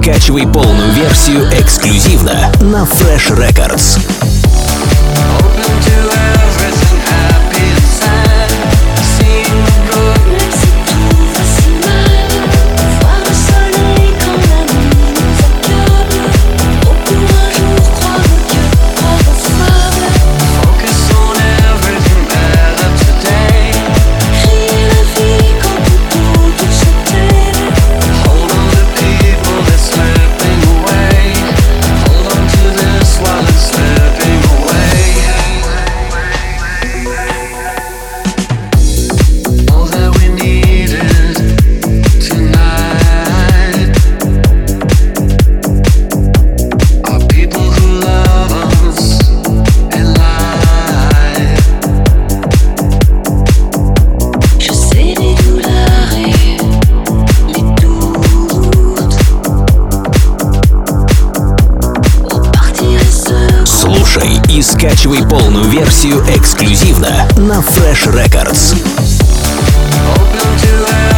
Скачивай полную версию эксклюзивно на Fresh Records. Скачивай полную версию эксклюзивно на Fresh Records. Open to